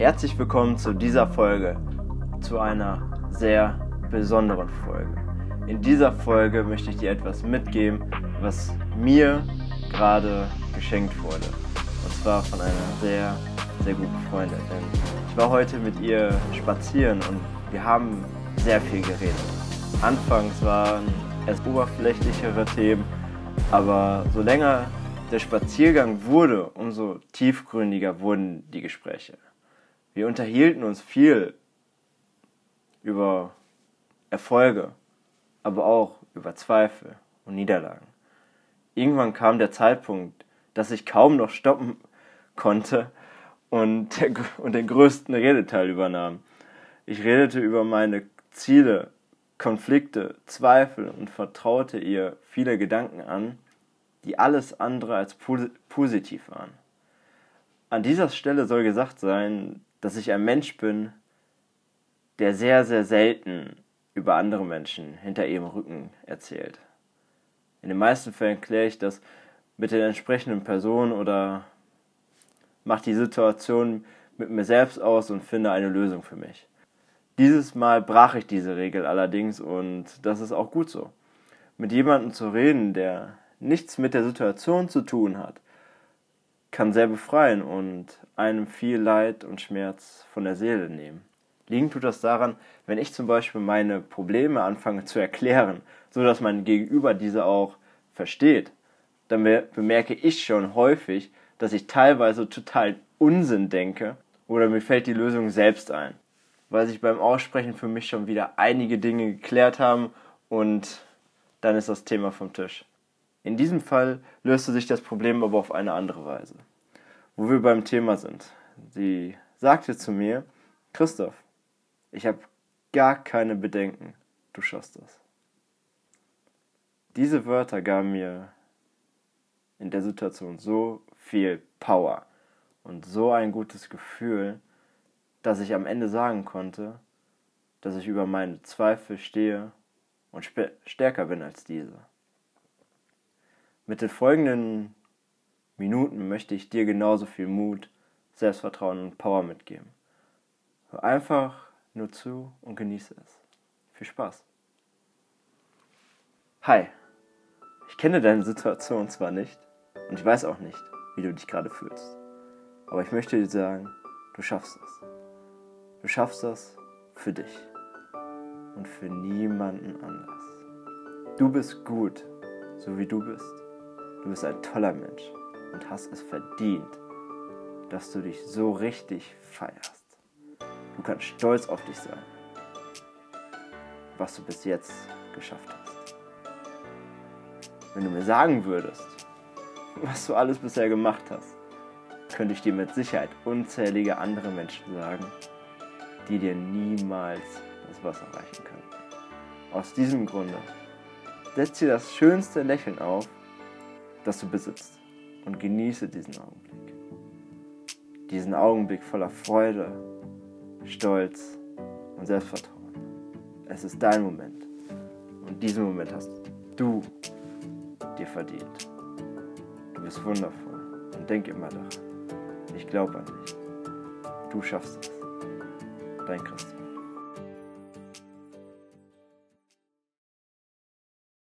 Herzlich willkommen zu dieser Folge, zu einer sehr besonderen Folge. In dieser Folge möchte ich dir etwas mitgeben, was mir gerade geschenkt wurde. Und zwar von einer sehr, sehr guten Freundin. Denn ich war heute mit ihr spazieren und wir haben sehr viel geredet. Anfangs waren es oberflächlichere Themen, aber so länger der Spaziergang wurde, umso tiefgründiger wurden die Gespräche. Wir unterhielten uns viel über Erfolge, aber auch über Zweifel und Niederlagen. Irgendwann kam der Zeitpunkt, dass ich kaum noch stoppen konnte und, der, und den größten Redeteil übernahm. Ich redete über meine Ziele, Konflikte, Zweifel und vertraute ihr viele Gedanken an, die alles andere als positiv waren. An dieser Stelle soll gesagt sein, dass ich ein Mensch bin, der sehr, sehr selten über andere Menschen hinter ihrem Rücken erzählt. In den meisten Fällen kläre ich das mit den entsprechenden Personen oder mache die Situation mit mir selbst aus und finde eine Lösung für mich. Dieses Mal brach ich diese Regel allerdings und das ist auch gut so. Mit jemandem zu reden, der nichts mit der Situation zu tun hat, kann sehr befreien und einem viel Leid und Schmerz von der Seele nehmen. Liegen tut das daran, wenn ich zum Beispiel meine Probleme anfange zu erklären, so dass mein Gegenüber diese auch versteht, dann bemerke ich schon häufig, dass ich teilweise total Unsinn denke oder mir fällt die Lösung selbst ein, weil sich beim Aussprechen für mich schon wieder einige Dinge geklärt haben und dann ist das Thema vom Tisch. In diesem Fall löste sich das Problem aber auf eine andere Weise. Wo wir beim Thema sind. Sie sagte zu mir, Christoph, ich habe gar keine Bedenken, du schaffst das. Diese Wörter gaben mir in der Situation so viel Power und so ein gutes Gefühl, dass ich am Ende sagen konnte, dass ich über meine Zweifel stehe und stärker bin als diese. Mit den folgenden Minuten möchte ich dir genauso viel Mut, Selbstvertrauen und Power mitgeben. Hör einfach nur zu und genieße es. Viel Spaß. Hi, ich kenne deine Situation zwar nicht und ich weiß auch nicht, wie du dich gerade fühlst, aber ich möchte dir sagen, du schaffst es. Du schaffst das für dich und für niemanden anders. Du bist gut, so wie du bist. Du bist ein toller Mensch und hast es verdient, dass du dich so richtig feierst. Du kannst stolz auf dich sein, was du bis jetzt geschafft hast. Wenn du mir sagen würdest, was du alles bisher gemacht hast, könnte ich dir mit Sicherheit unzählige andere Menschen sagen, die dir niemals das Wasser reichen können. Aus diesem Grunde setz dir das schönste Lächeln auf, das du besitzt. Und genieße diesen Augenblick. Diesen Augenblick voller Freude, Stolz und Selbstvertrauen. Es ist dein Moment. Und diesen Moment hast du dir verdient. Du bist wundervoll. Und denk immer daran. Ich glaube an dich. Du schaffst es. Dein Christus.